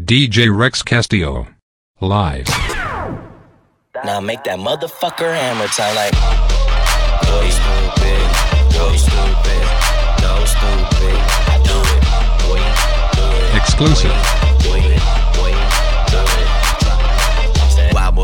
DJ Rex Castillo. Live. Now make that motherfucker hammer time like. Boy, stupid. Boy, stupid. No, stupid. I do it. Boy, do it. Exclusive.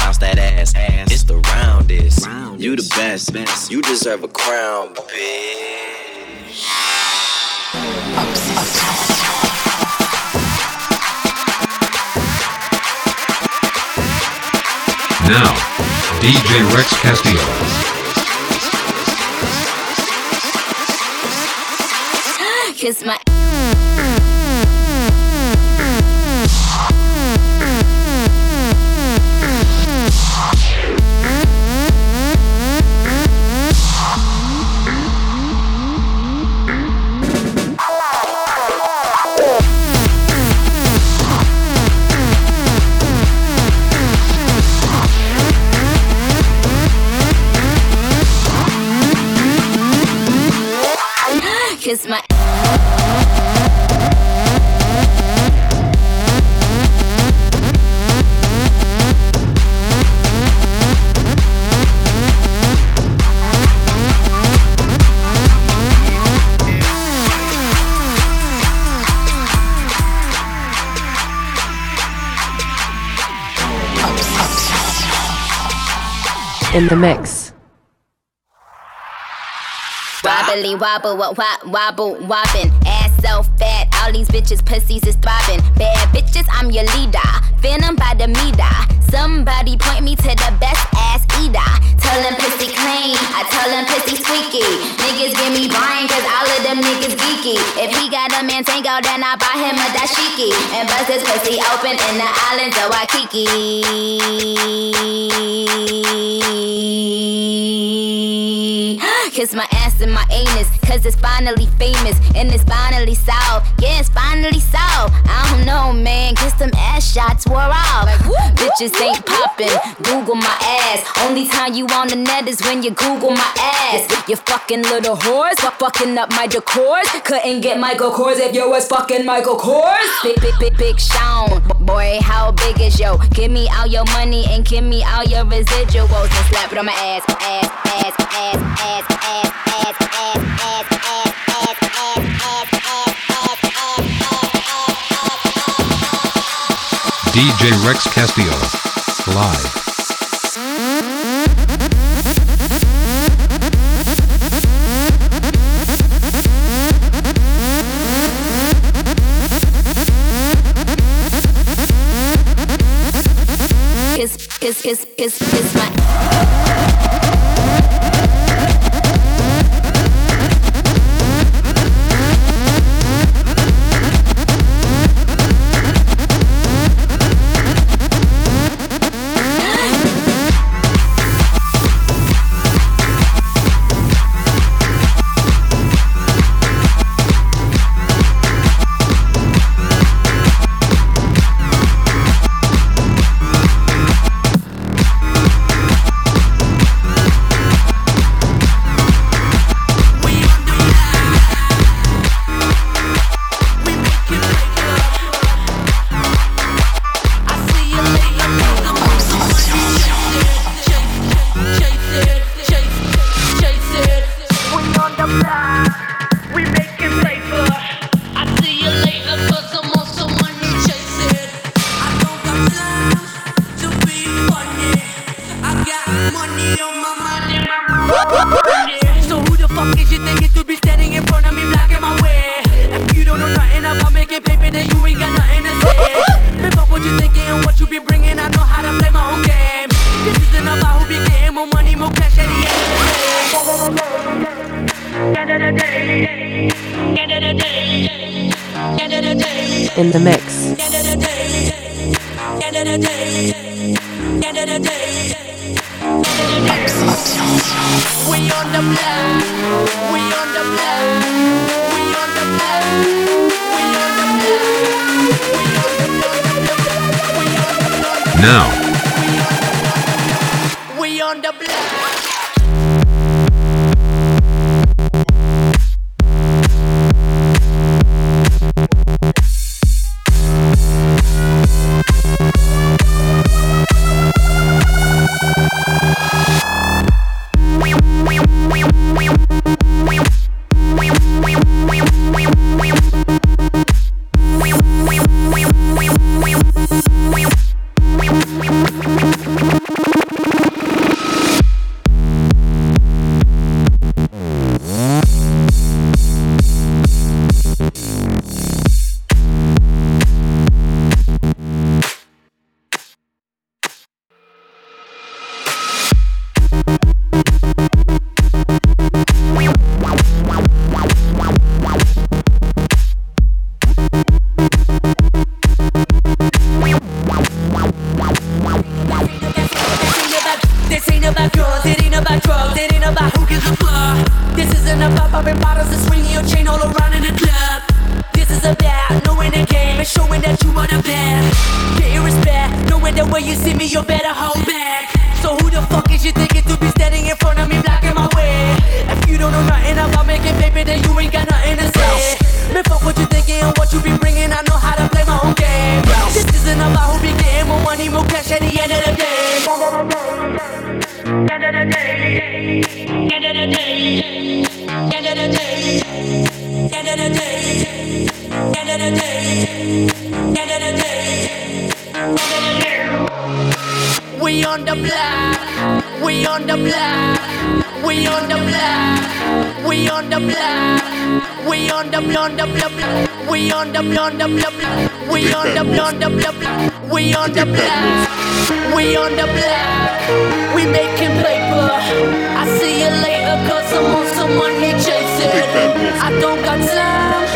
Bounce that ass, ass. it's the roundest. You the best, you deserve a crown, bitch. Now, DJ Rex Castillo. Kiss my kiss my in the mix. Wobbly wobble, what wop, wobble, wobbin'. Ass so fat, all these bitches pussies is throbbing. Bad bitches, I'm your leader. Phantom by the meter. Somebody point me to the best ass eater. Tell them pussy clean, I tell them pussy squeaky. Niggas give me brain, cause all of them niggas geeky. If he got a man tango, then I buy him a dashiki. And bust his pussy open in the islands of Waikiki. Kiss my ass and my my anus. Cause it's finally famous and it's finally solved. Yeah, it's finally solved. I don't know, man. Guess them ass shots wore off. Like, whoop, Bitches whoop, ain't popping. Google my ass. Only time you on the net is when you Google my ass. You fucking little whores. Fucking up my decors. Couldn't get Michael Kors if you was fucking Michael Kors. Big, big, big, big Sean. Boy, how big is yo? Give me all your money and give me all your residuals. And slap it on my ass, ass, ass, ass, ass, ass, ass, ass. ass. DJ Rex Castillo. Live. Kiss, kiss, kiss, kiss, kiss my. I don't got time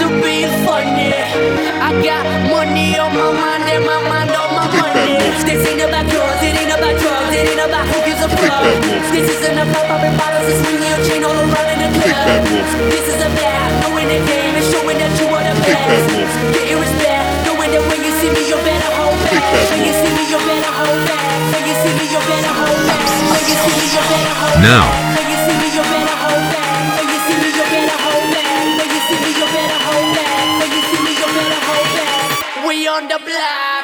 to be funny. I got money on my mind and my mind on my money. This ain't about yours, it ain't about drugs, it ain't about who gives a fuck. This isn't about popping bottles, your chain all around in the club. This is about knowing the game and showing that you are the best. Getting respect, knowing that when you see me, you better hold back. When you see me, you better hold back. When you see me, you better hold back. When you see me, you better hold back. Now. When you see me, you better hold back. on the block.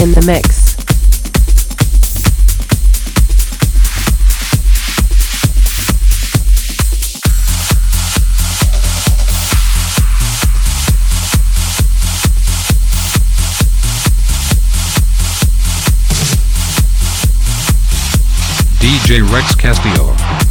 In the mix. DJ Rex Castillo.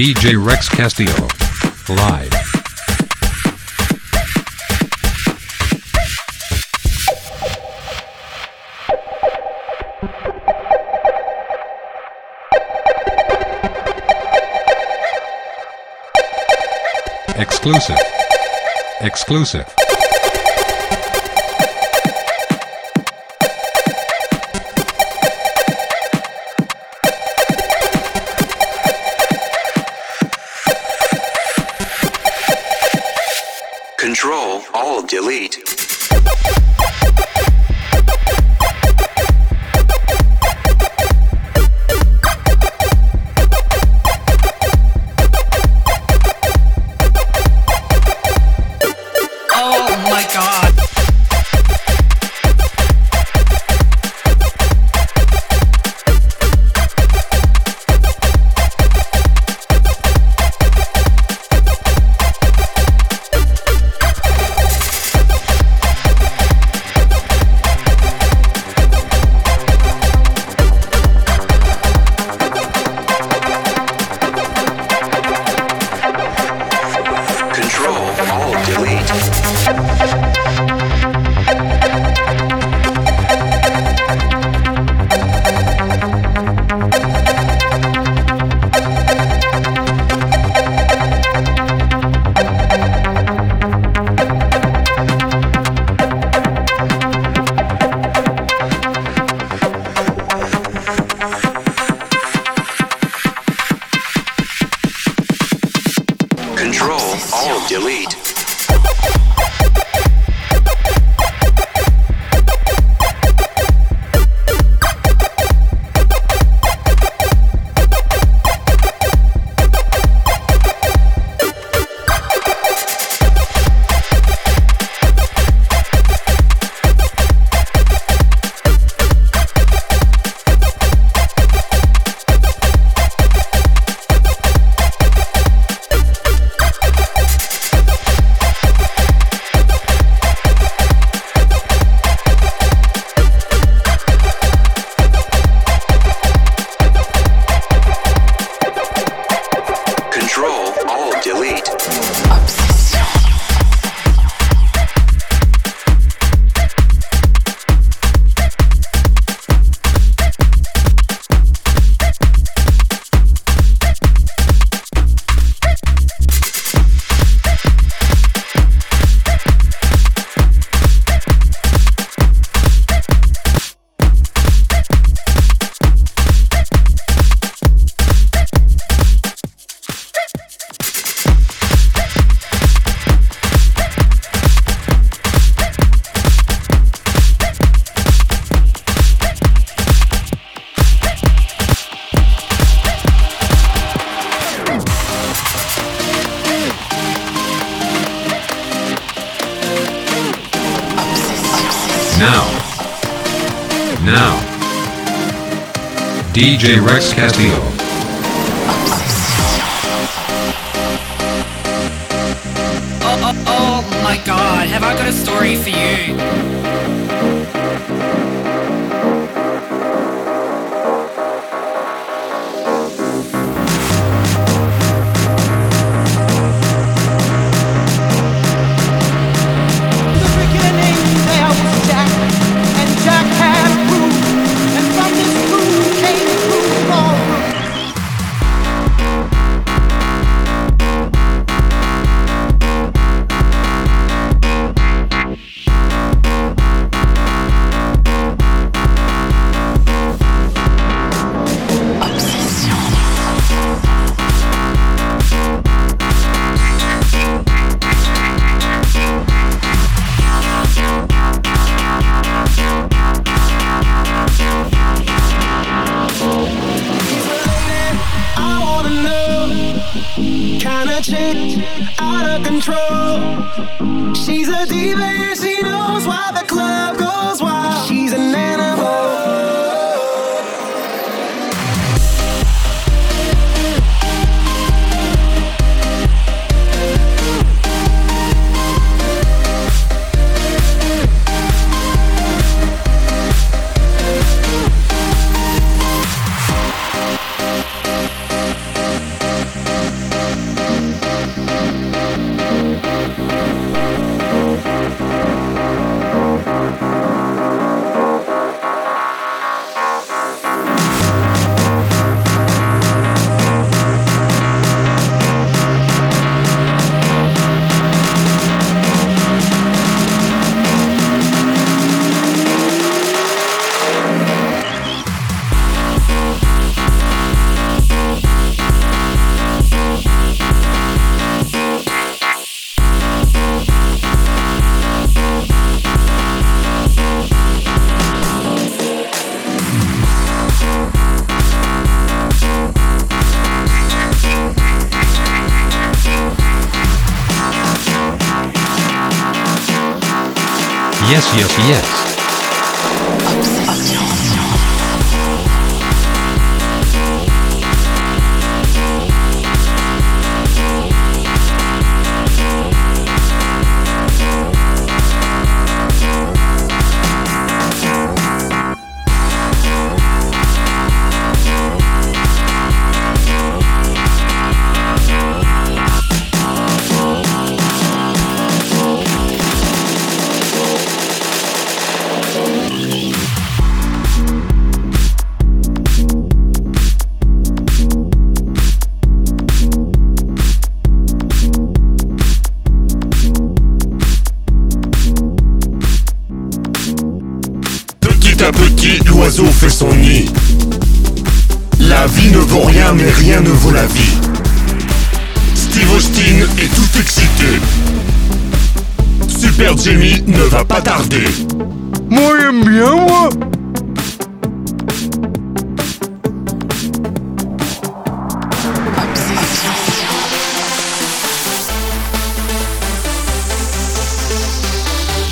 DJ Rex Castillo. Live. Exclusive. Exclusive. DJ Rex Castillo. Yes, yes, Super Jimmy ne va pas tarder. Moi j'aime bien moi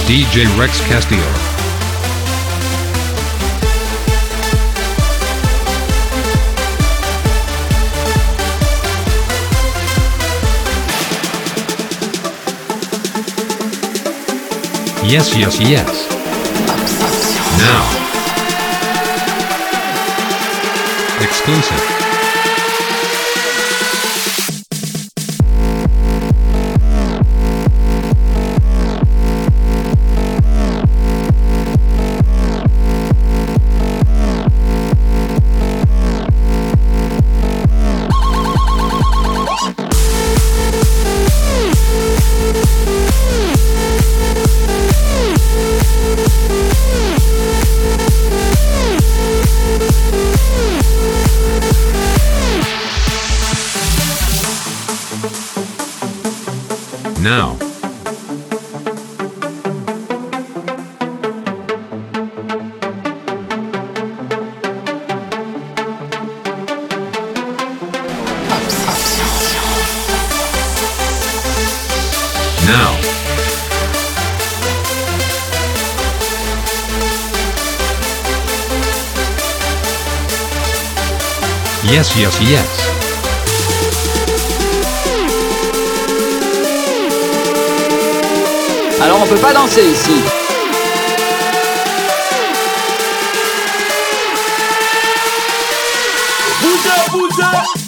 DJ Rex Castillo. Yes, yes, yes. Now. Exclusive. Yes, yes, yes. Alors on peut pas danser ici. Bouge, bouge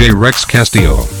DJ Rex Castillo.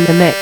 In the mix.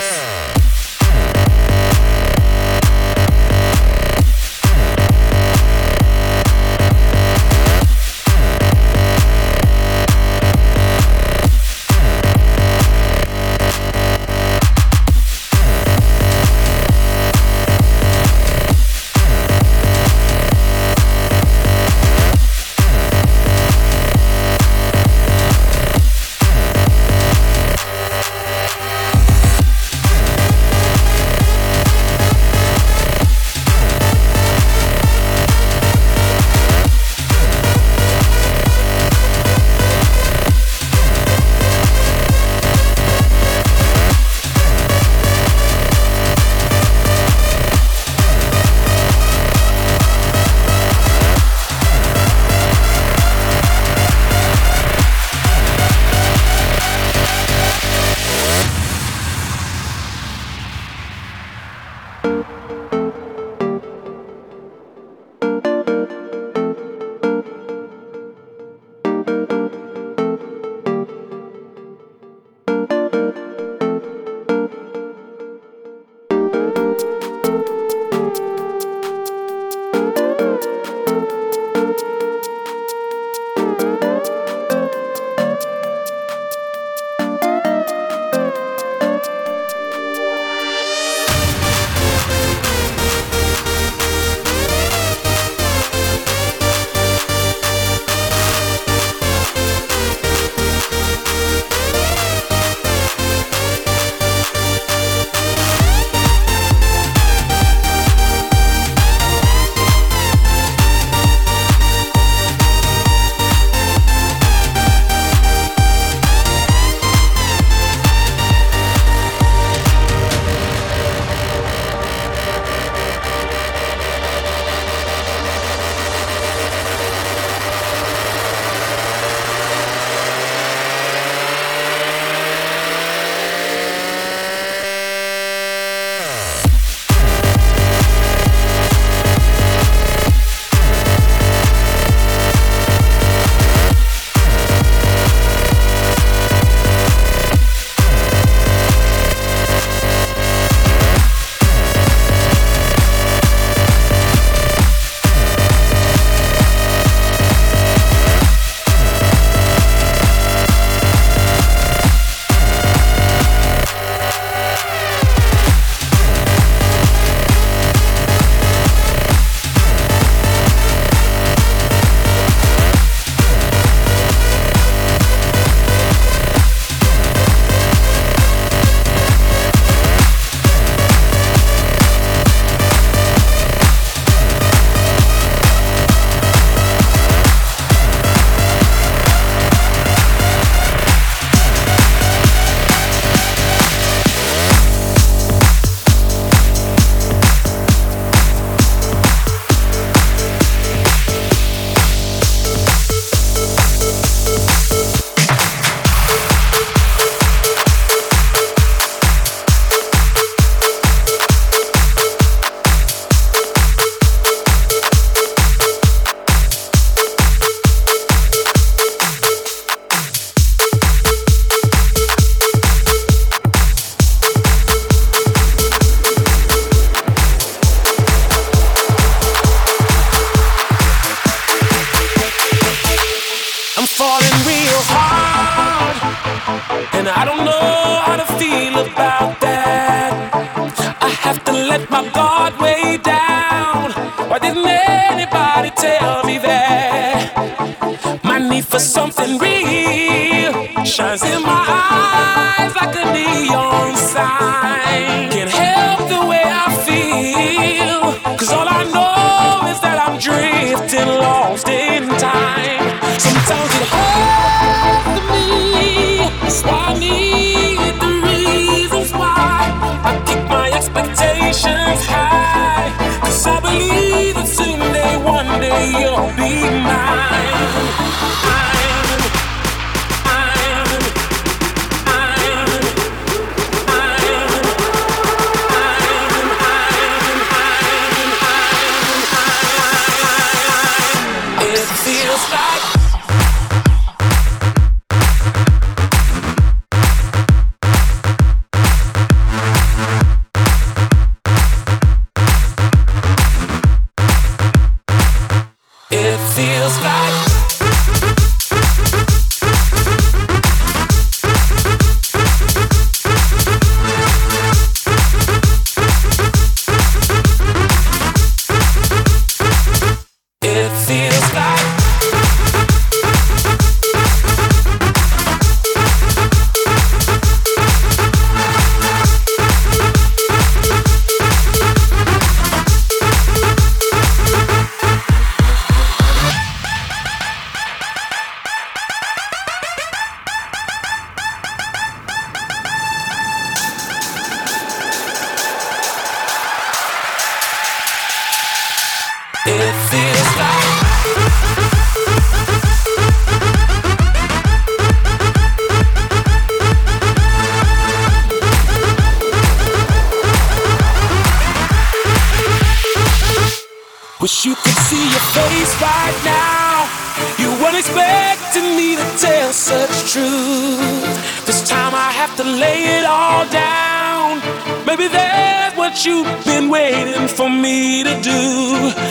to do.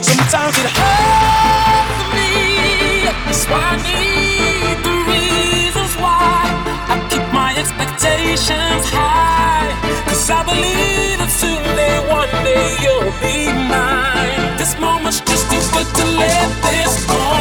Sometimes it hurts me. That's why I need the reasons why I keep my expectations high. Cause I believe that someday, one day you'll be mine. This moment's just too good to let this go.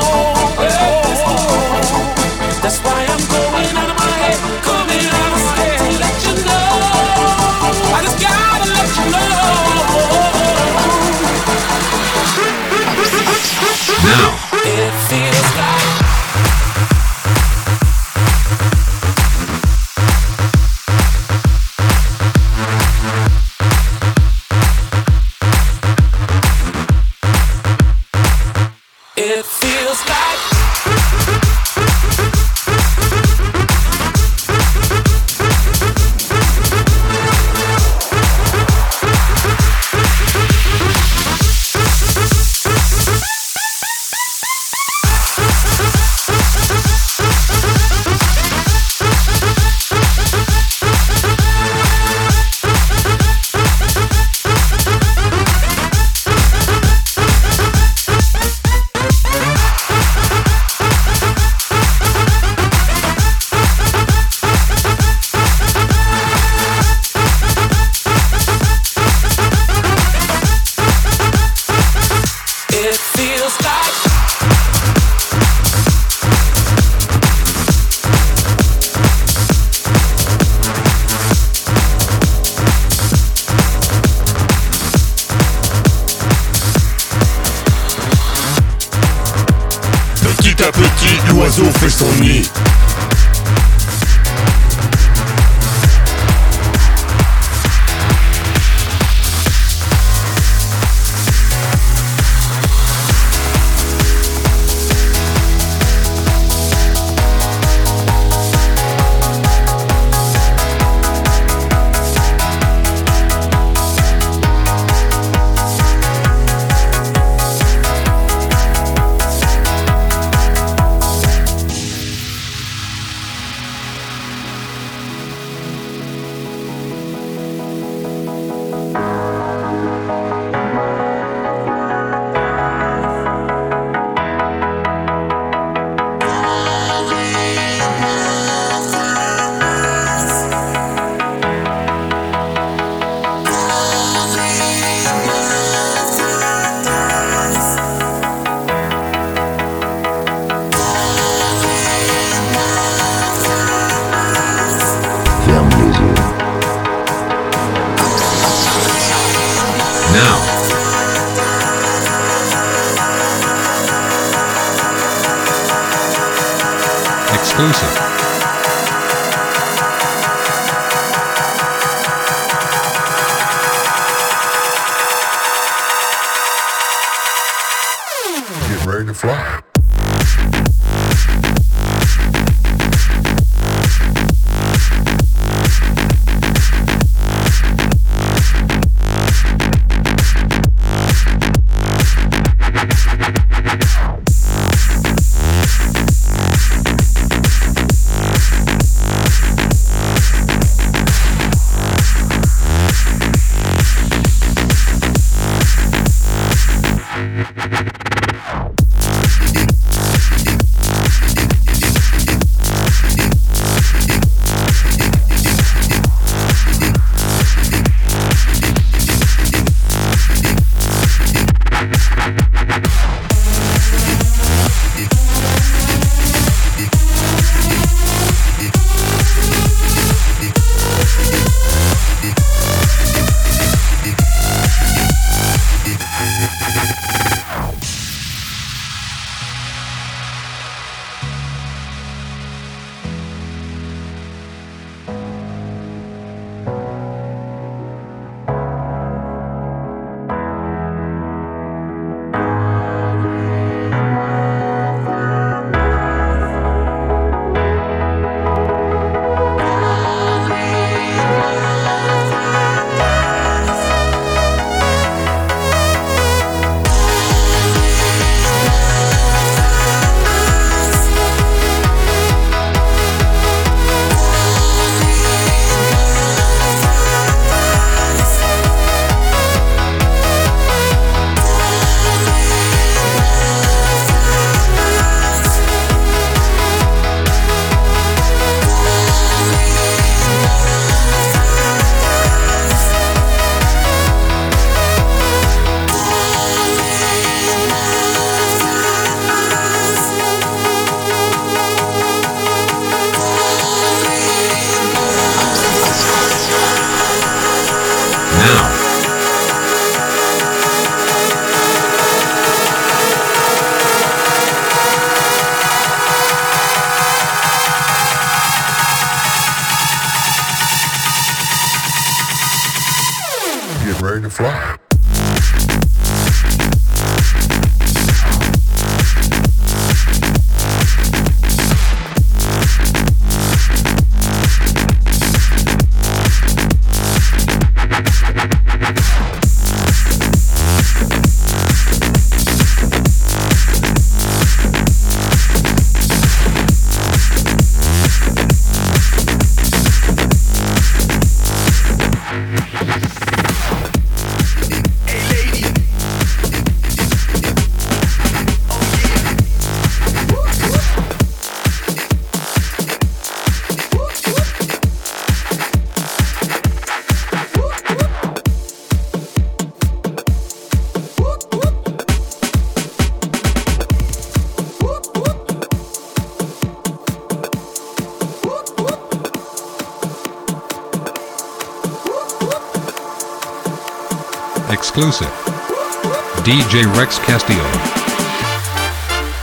DJ Rex Castillo.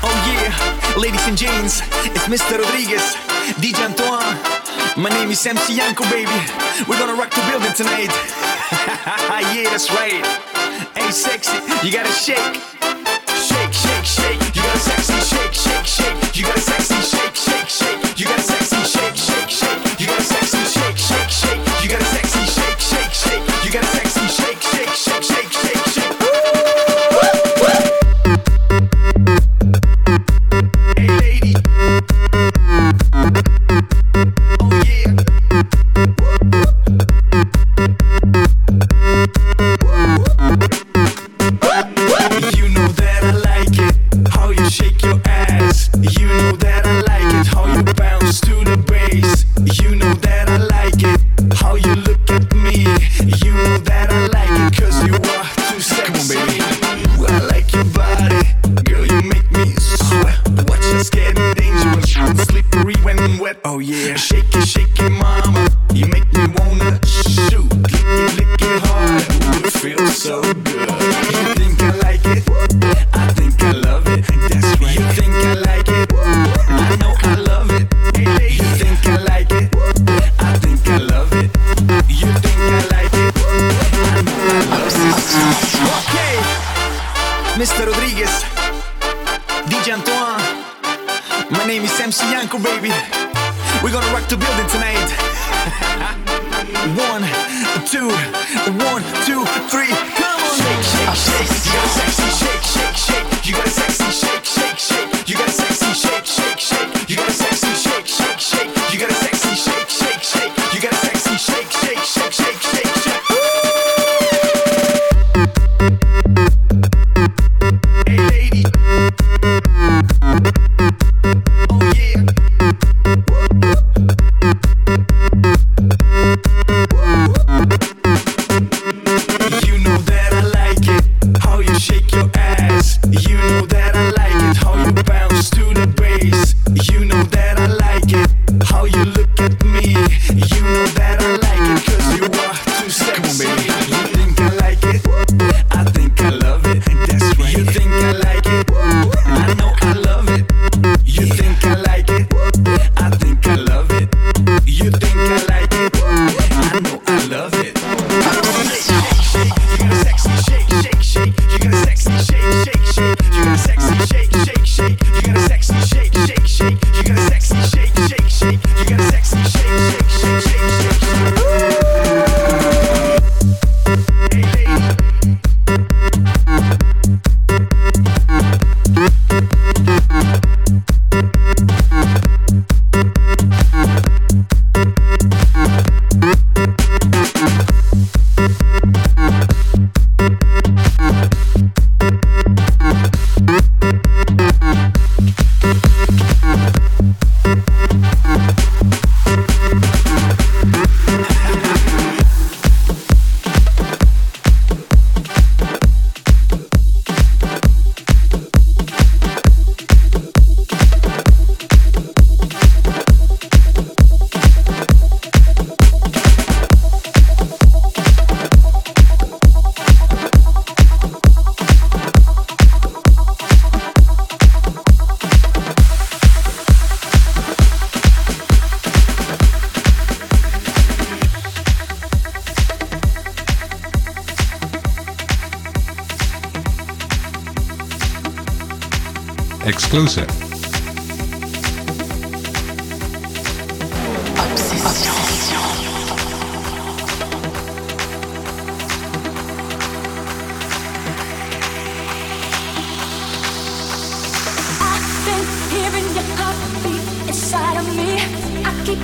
Oh yeah, ladies and gents, it's Mr. Rodriguez, DJ Antoine. My name is MC Yanko, baby. We're gonna rock the building tonight. yeah, that's right. Hey, sexy, you gotta shake.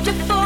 You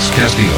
DJ